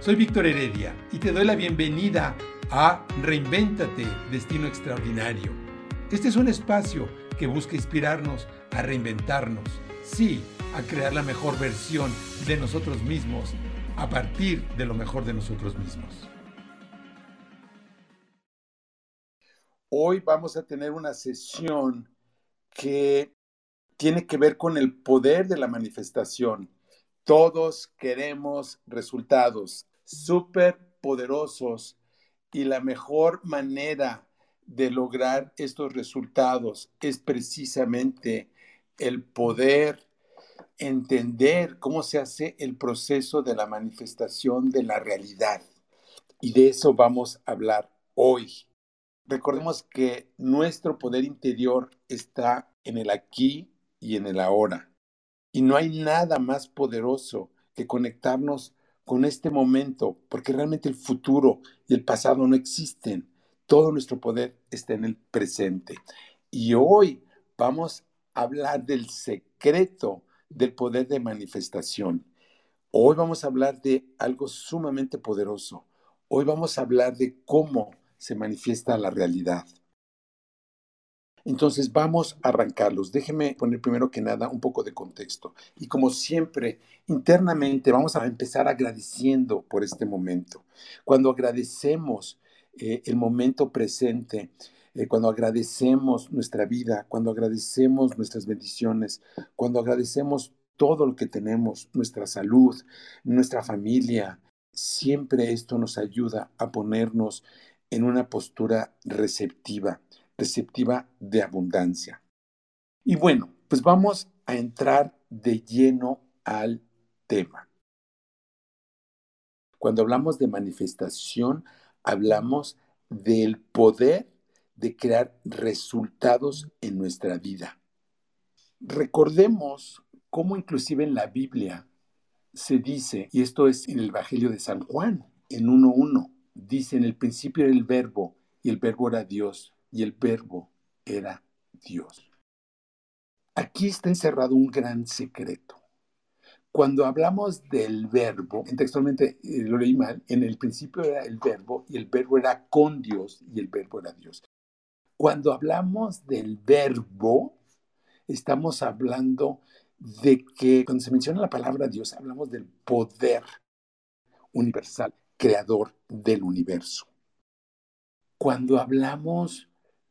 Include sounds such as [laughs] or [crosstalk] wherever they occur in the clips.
Soy Víctor Heredia y te doy la bienvenida a Reinvéntate, Destino Extraordinario. Este es un espacio que busca inspirarnos a reinventarnos, sí, a crear la mejor versión de nosotros mismos a partir de lo mejor de nosotros mismos. Hoy vamos a tener una sesión que tiene que ver con el poder de la manifestación. Todos queremos resultados súper poderosos y la mejor manera de lograr estos resultados es precisamente el poder entender cómo se hace el proceso de la manifestación de la realidad. Y de eso vamos a hablar hoy. Recordemos que nuestro poder interior está en el aquí y en el ahora. Y no hay nada más poderoso que conectarnos con este momento, porque realmente el futuro y el pasado no existen. Todo nuestro poder está en el presente. Y hoy vamos a hablar del secreto del poder de manifestación. Hoy vamos a hablar de algo sumamente poderoso. Hoy vamos a hablar de cómo se manifiesta la realidad. Entonces vamos a arrancarlos. Déjeme poner primero que nada un poco de contexto. Y como siempre, internamente vamos a empezar agradeciendo por este momento. Cuando agradecemos eh, el momento presente, eh, cuando agradecemos nuestra vida, cuando agradecemos nuestras bendiciones, cuando agradecemos todo lo que tenemos, nuestra salud, nuestra familia, siempre esto nos ayuda a ponernos en una postura receptiva receptiva de abundancia. Y bueno, pues vamos a entrar de lleno al tema. Cuando hablamos de manifestación, hablamos del poder de crear resultados en nuestra vida. Recordemos cómo inclusive en la Biblia se dice, y esto es en el Evangelio de San Juan, en 1.1, dice en el principio era el verbo, y el verbo era Dios, y el verbo era Dios. Aquí está encerrado un gran secreto. Cuando hablamos del verbo, textualmente eh, lo leí mal, en el principio era el verbo y el verbo era con Dios y el verbo era Dios. Cuando hablamos del verbo, estamos hablando de que cuando se menciona la palabra Dios, hablamos del poder universal, creador del universo. Cuando hablamos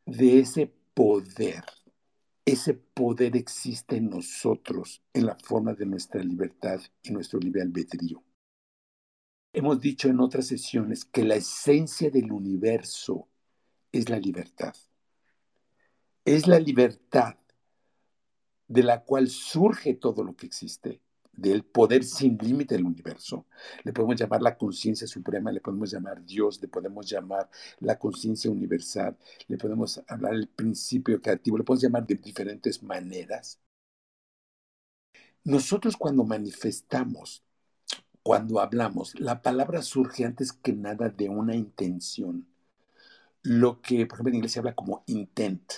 de ese poder. Ese poder existe en nosotros en la forma de nuestra libertad y nuestro libre albedrío. Hemos dicho en otras sesiones que la esencia del universo es la libertad. Es la libertad de la cual surge todo lo que existe del poder sin límite del universo. Le podemos llamar la conciencia suprema, le podemos llamar Dios, le podemos llamar la conciencia universal, le podemos hablar el principio creativo, le podemos llamar de diferentes maneras. Nosotros cuando manifestamos, cuando hablamos, la palabra surge antes que nada de una intención. Lo que, por ejemplo, en inglés se habla como intent.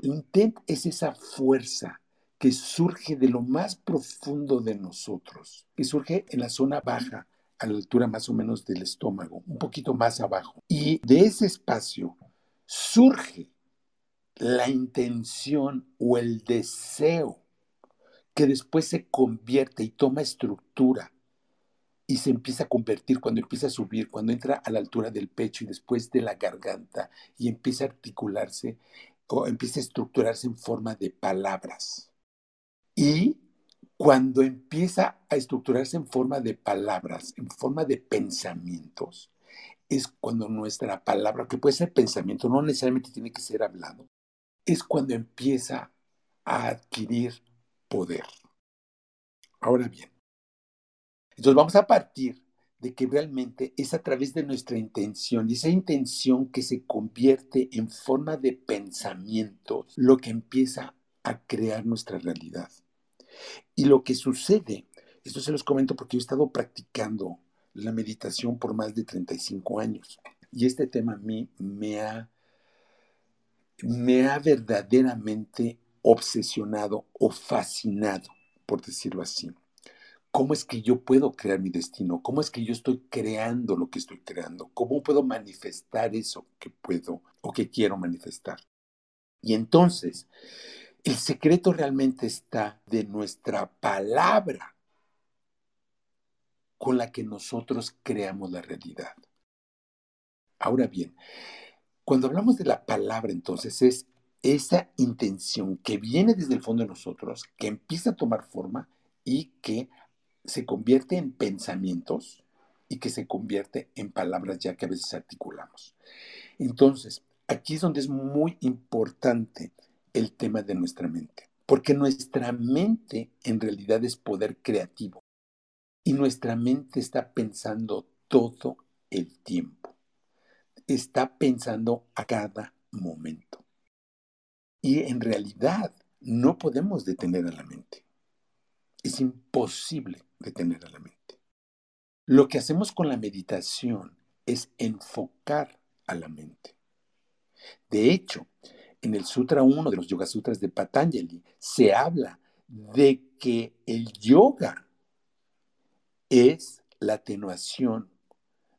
Intent es esa fuerza que surge de lo más profundo de nosotros, que surge en la zona baja, a la altura más o menos del estómago, un poquito más abajo. Y de ese espacio surge la intención o el deseo que después se convierte y toma estructura y se empieza a convertir cuando empieza a subir, cuando entra a la altura del pecho y después de la garganta y empieza a articularse o empieza a estructurarse en forma de palabras. Y cuando empieza a estructurarse en forma de palabras, en forma de pensamientos, es cuando nuestra palabra, que puede ser pensamiento, no necesariamente tiene que ser hablado, es cuando empieza a adquirir poder. Ahora bien, entonces vamos a partir de que realmente es a través de nuestra intención y esa intención que se convierte en forma de pensamientos lo que empieza a crear nuestra realidad. Y lo que sucede, esto se los comento porque yo he estado practicando la meditación por más de 35 años y este tema a mí me ha, me ha verdaderamente obsesionado o fascinado, por decirlo así. ¿Cómo es que yo puedo crear mi destino? ¿Cómo es que yo estoy creando lo que estoy creando? ¿Cómo puedo manifestar eso que puedo o que quiero manifestar? Y entonces, el secreto realmente está de nuestra palabra con la que nosotros creamos la realidad. Ahora bien, cuando hablamos de la palabra, entonces es esa intención que viene desde el fondo de nosotros, que empieza a tomar forma y que se convierte en pensamientos y que se convierte en palabras ya que a veces articulamos. Entonces, aquí es donde es muy importante el tema de nuestra mente, porque nuestra mente en realidad es poder creativo y nuestra mente está pensando todo el tiempo, está pensando a cada momento. Y en realidad no podemos detener a la mente. Es imposible detener a la mente. Lo que hacemos con la meditación es enfocar a la mente. De hecho, en el Sutra 1 de los Yoga Sutras de Patanjali se habla de que el yoga es la atenuación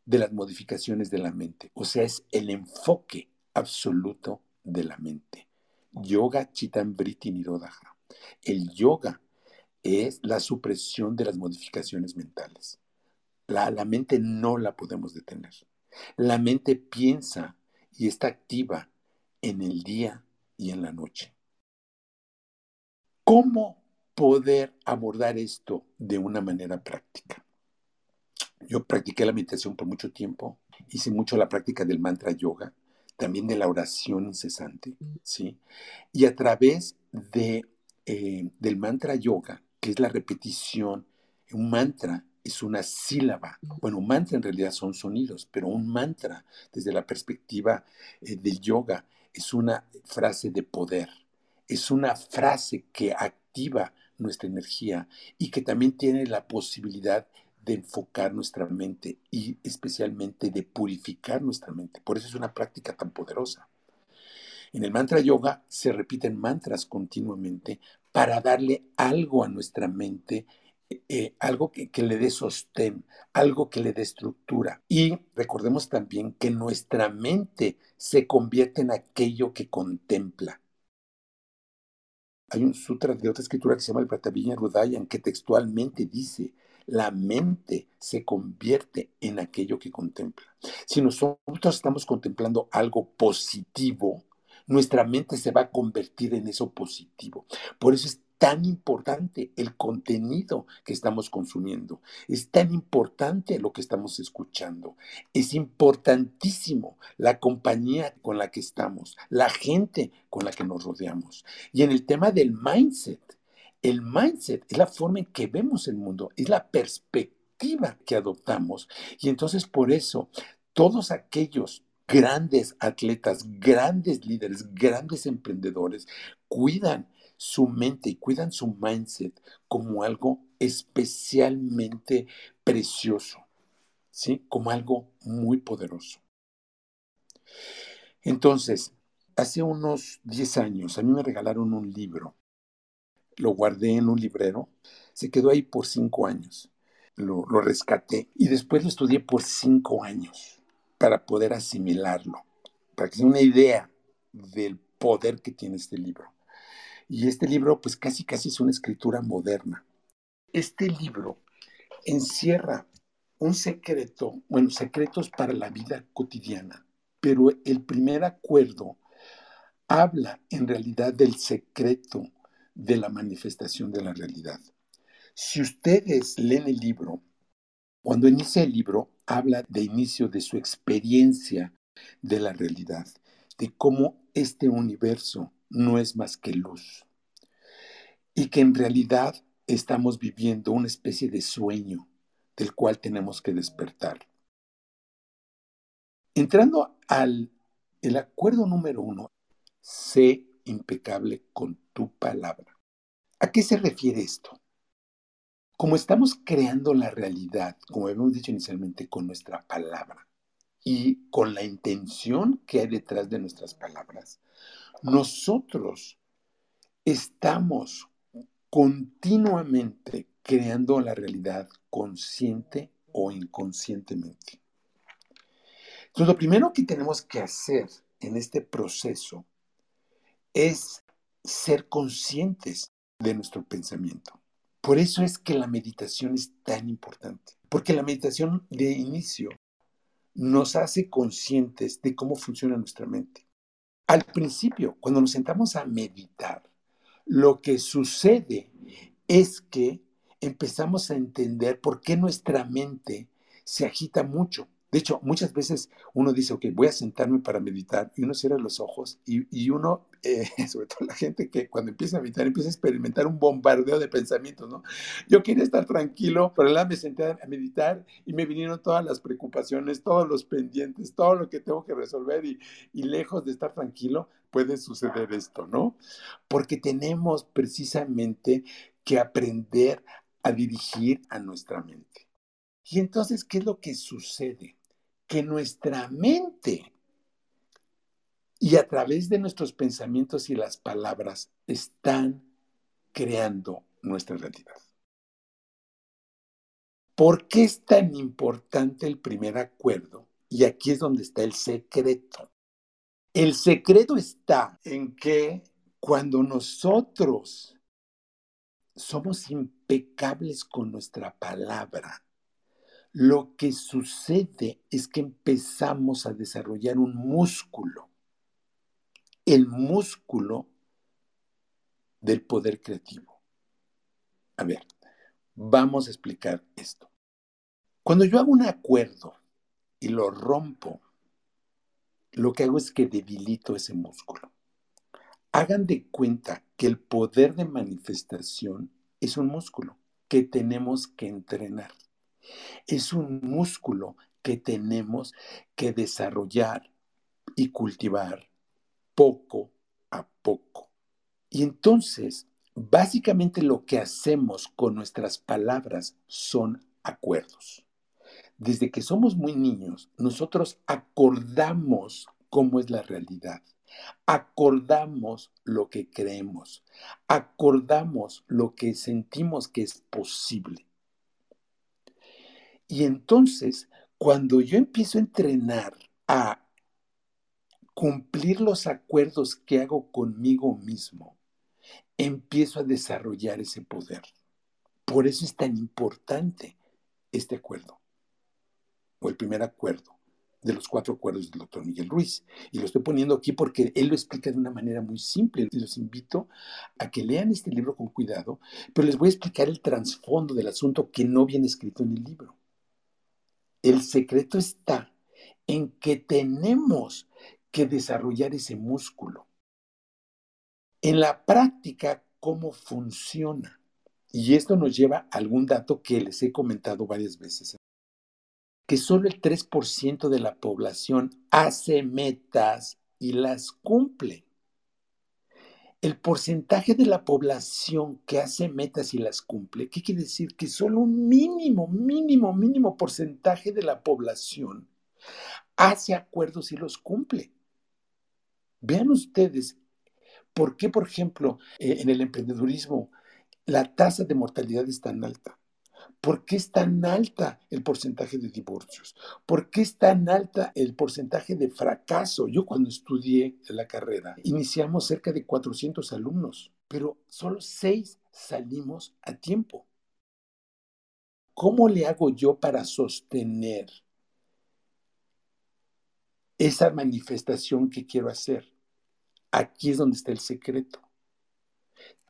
de las modificaciones de la mente, o sea, es el enfoque absoluto de la mente. Yoga Chitambriti Nirodha. El yoga es la supresión de las modificaciones mentales. La, la mente no la podemos detener. La mente piensa y está activa en el día y en la noche. ¿Cómo poder abordar esto de una manera práctica? Yo practiqué la meditación por mucho tiempo, hice mucho la práctica del mantra yoga, también de la oración incesante, ¿sí? Y a través de, eh, del mantra yoga, que es la repetición, un mantra es una sílaba. Bueno, un mantra en realidad son sonidos, pero un mantra desde la perspectiva eh, del yoga es una frase de poder, es una frase que activa nuestra energía y que también tiene la posibilidad de enfocar nuestra mente y especialmente de purificar nuestra mente. Por eso es una práctica tan poderosa. En el mantra yoga se repiten mantras continuamente para darle algo a nuestra mente, eh, algo que, le dé sostén, algo que le dé estructura. Y recordemos también que nuestra mente se convierte en aquello que contempla. Hay un sutra de otra escritura que se llama el Pratavilla Rudayan que textualmente dice, la mente se convierte en aquello que contempla. Si nosotros estamos contemplando algo positivo, nuestra mente se va a convertir en eso positivo. Por eso es tan importante el contenido que estamos consumiendo. Es tan importante lo que estamos escuchando. Es importantísimo la compañía con la que estamos, la gente con la que nos rodeamos. Y en el tema del mindset, el mindset es la forma en que vemos el mundo, es la perspectiva que adoptamos. Y entonces por eso todos aquellos grandes atletas, grandes líderes, grandes emprendedores, cuidan su mente y cuidan su mindset como algo especialmente precioso, ¿sí? Como algo muy poderoso. Entonces, hace unos 10 años a mí me regalaron un libro. Lo guardé en un librero. Se quedó ahí por cinco años. Lo, lo rescaté y después lo estudié por cinco años para poder asimilarlo, para que sea una idea del poder que tiene este libro. Y este libro, pues casi casi es una escritura moderna. Este libro encierra un secreto, bueno, secretos para la vida cotidiana, pero el primer acuerdo habla en realidad del secreto de la manifestación de la realidad. Si ustedes leen el libro, cuando inicia el libro, habla de inicio de su experiencia de la realidad, de cómo este universo no es más que luz y que en realidad estamos viviendo una especie de sueño del cual tenemos que despertar. Entrando al el acuerdo número uno, sé impecable con tu palabra. ¿A qué se refiere esto? Como estamos creando la realidad, como habíamos dicho inicialmente, con nuestra palabra y con la intención que hay detrás de nuestras palabras, nosotros estamos continuamente creando la realidad consciente o inconscientemente. Entonces, lo primero que tenemos que hacer en este proceso es ser conscientes de nuestro pensamiento. Por eso es que la meditación es tan importante, porque la meditación de inicio nos hace conscientes de cómo funciona nuestra mente. Al principio, cuando nos sentamos a meditar, lo que sucede es que empezamos a entender por qué nuestra mente se agita mucho. De hecho, muchas veces uno dice, ok, voy a sentarme para meditar y uno cierra los ojos y, uno, eh, [laughs] sobre todo la gente que cuando empieza a meditar empieza a experimentar un bombardeo de pensamientos, ¿no? Yo quería estar tranquilo, pero la me senté a meditar y me vinieron todas las preocupaciones, todos los pendientes, todo lo que tengo que resolver y, y lejos de estar tranquilo puede suceder esto, ¿no? Porque tenemos precisamente que aprender a dirigir a nuestra mente. Y entonces, ¿qué es lo que sucede? que nuestra mente y a través de nuestros pensamientos y las palabras están creando nuestra realidad. ¿Por qué es tan importante el primer acuerdo? Y aquí es donde está el secreto. El secreto está en que cuando nosotros somos impecables con nuestra palabra, lo que sucede es que empezamos a desarrollar un músculo, el músculo del poder creativo. A ver, vamos a explicar esto. Cuando yo hago un acuerdo y lo rompo, lo que hago es que debilito ese músculo. Hagan de cuenta que el poder de manifestación es un músculo que tenemos que entrenar. Es un músculo que tenemos que desarrollar y cultivar poco a poco. Y entonces, básicamente lo que hacemos con nuestras palabras son acuerdos. Desde que somos muy niños, nosotros acordamos cómo es la realidad. Acordamos lo que creemos. Acordamos lo que sentimos que es posible. Y entonces, cuando yo empiezo a entrenar a cumplir los acuerdos que hago conmigo mismo, empiezo a desarrollar ese poder. Por eso es tan importante este acuerdo, o el primer acuerdo de los cuatro acuerdos del doctor Miguel Ruiz. Y lo estoy poniendo aquí porque él lo explica de una manera muy simple. Y los invito a que lean este libro con cuidado, pero les voy a explicar el trasfondo del asunto que no viene escrito en el libro. El secreto está en que tenemos que desarrollar ese músculo. En la práctica, ¿cómo funciona? Y esto nos lleva a algún dato que les he comentado varias veces, que solo el 3% de la población hace metas y las cumple el porcentaje de la población que hace metas y las cumple, ¿qué quiere decir? Que solo un mínimo, mínimo, mínimo porcentaje de la población hace acuerdos y los cumple. Vean ustedes, ¿por qué, por ejemplo, eh, en el emprendedurismo la tasa de mortalidad es tan alta? ¿Por qué es tan alta el porcentaje de divorcios? ¿Por qué es tan alta el porcentaje de fracaso? Yo cuando estudié la carrera, iniciamos cerca de 400 alumnos, pero solo 6 salimos a tiempo. ¿Cómo le hago yo para sostener esa manifestación que quiero hacer? Aquí es donde está el secreto.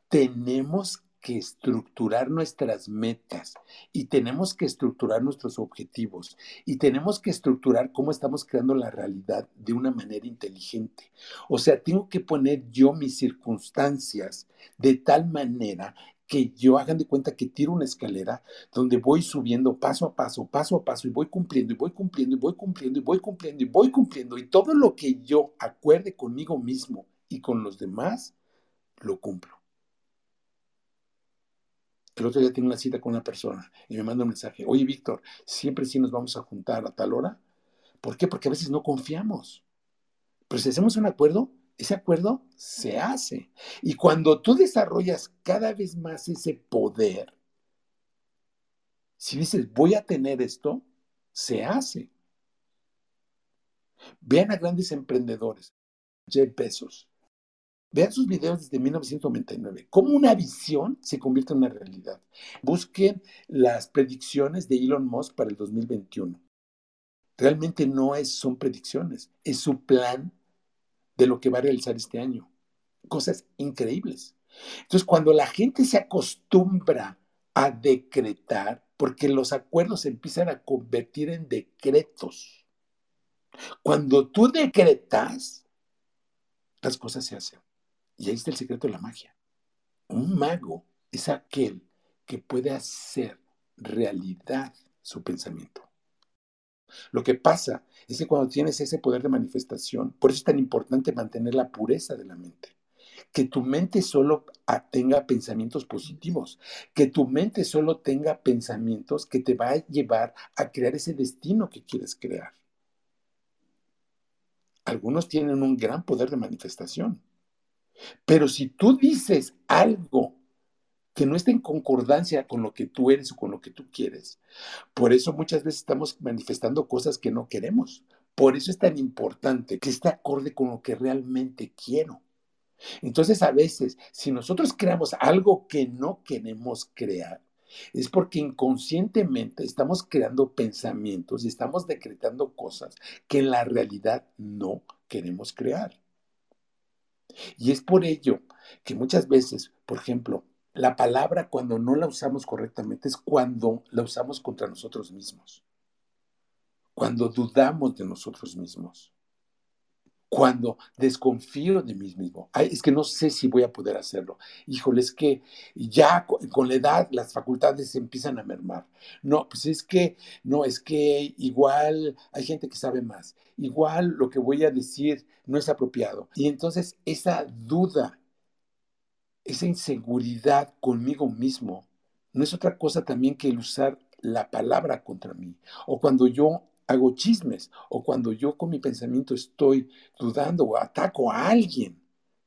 Tenemos que estructurar nuestras metas y tenemos que estructurar nuestros objetivos y tenemos que estructurar cómo estamos creando la realidad de una manera inteligente. O sea, tengo que poner yo mis circunstancias de tal manera que yo hagan de cuenta que tiro una escalera donde voy subiendo paso a paso, paso a paso y voy cumpliendo y voy cumpliendo y voy cumpliendo y voy cumpliendo y voy cumpliendo y todo lo que yo acuerde conmigo mismo y con los demás, lo cumplo. El otro día tengo una cita con una persona y me manda un mensaje, oye Víctor, siempre sí nos vamos a juntar a tal hora. ¿Por qué? Porque a veces no confiamos. Pero si hacemos un acuerdo, ese acuerdo se hace. Y cuando tú desarrollas cada vez más ese poder, Si dices, voy a tener esto, se hace. Vean a grandes emprendedores, Jeff Bezos. Vean sus videos desde 1999. Cómo una visión se convierte en una realidad. Busquen las predicciones de Elon Musk para el 2021. Realmente no es, son predicciones, es su plan de lo que va a realizar este año. Cosas increíbles. Entonces, cuando la gente se acostumbra a decretar, porque los acuerdos se empiezan a convertir en decretos. Cuando tú decretas, las cosas se hacen. Y ahí está el secreto de la magia. Un mago es aquel que puede hacer realidad su pensamiento. Lo que pasa es que cuando tienes ese poder de manifestación, por eso es tan importante mantener la pureza de la mente que tu mente solo tenga pensamientos positivos, que tu mente solo tenga pensamientos que te va a llevar a crear ese destino que quieres crear. Algunos tienen un gran poder de manifestación, pero si tú dices algo que no esté en concordancia con lo que tú eres o con lo que tú quieres, por eso muchas veces estamos manifestando cosas que no queremos. Por eso es tan importante que esté acorde con lo que realmente quiero. Entonces, a veces, si nosotros creamos algo que no queremos crear, es porque inconscientemente estamos creando pensamientos y estamos decretando cosas que en la realidad no queremos crear. Y es por ello que muchas veces, por ejemplo, la palabra cuando no la usamos correctamente es cuando la usamos contra nosotros mismos, cuando dudamos de nosotros mismos cuando desconfío de mí mismo. es que no sé si voy a poder hacerlo. Híjole, es que ya con, la edad las facultades se empiezan a mermar. No, pues es que, no, es que igual hay gente que sabe más. Igual lo que voy a decir no es apropiado. Y entonces esa duda, esa inseguridad conmigo mismo, no es otra cosa también que el usar la palabra contra mí. O cuando yo hago chismes o cuando yo con mi pensamiento estoy dudando o ataco a alguien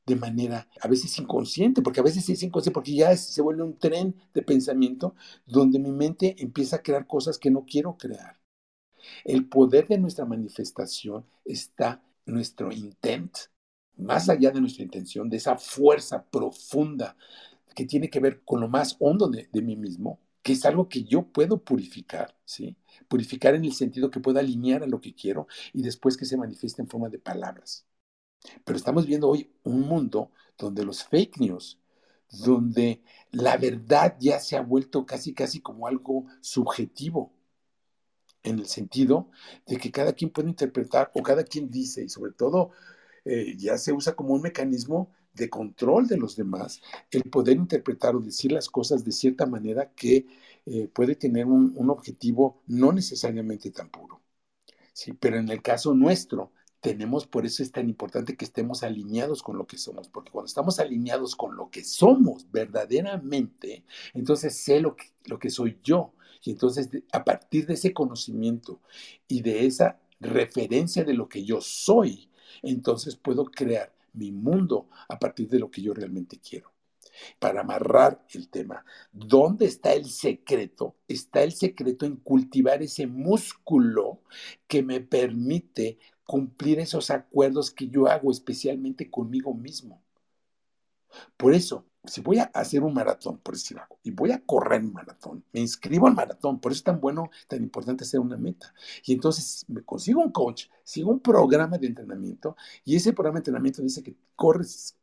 de manera a veces inconsciente, porque a veces es inconsciente, porque ya se vuelve un tren de pensamiento donde mi mente empieza a crear cosas que no quiero crear. El poder de nuestra manifestación está en nuestro intent, más allá de nuestra intención, de esa fuerza profunda que tiene que ver con lo más hondo de, mí mismo, que es algo que yo puedo purificar, ¿sí? Purificar en el sentido que pueda alinear a lo que quiero y después que se manifieste en forma de palabras. Pero estamos viendo hoy un mundo donde los fake news, donde la verdad ya se ha vuelto casi, casi como algo subjetivo, en el sentido de que cada quien puede interpretar o cada quien dice, y sobre todo eh, ya se usa como un mecanismo de control de los demás, el poder interpretar o decir las cosas de cierta manera que eh, puede tener un, un, objetivo no necesariamente tan puro. Sí, pero en el caso nuestro, tenemos, por eso es tan importante que estemos alineados con lo que somos, porque cuando estamos alineados con lo que somos verdaderamente, entonces sé lo que, lo que soy yo. Y entonces a partir de ese conocimiento y de esa referencia de lo que yo soy, entonces puedo crear mi mundo a partir de lo que yo realmente quiero. Para amarrar el tema, ¿dónde está el secreto? Está el secreto en cultivar ese músculo que me permite cumplir esos acuerdos que yo hago especialmente conmigo mismo. Por eso, si voy a hacer un maratón, por decir algo, y voy a correr un maratón, me inscribo al maratón, por eso es tan bueno, tan importante hacer una meta. Y entonces me consigo un coach, sigo un programa de entrenamiento, y ese programa de entrenamiento dice que corres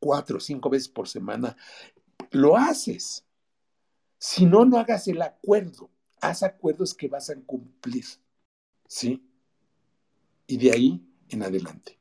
cuatro o cinco veces por semana, lo haces. Si no, no hagas el acuerdo, haz acuerdos que vas a cumplir. ¿Sí? Y de ahí en adelante.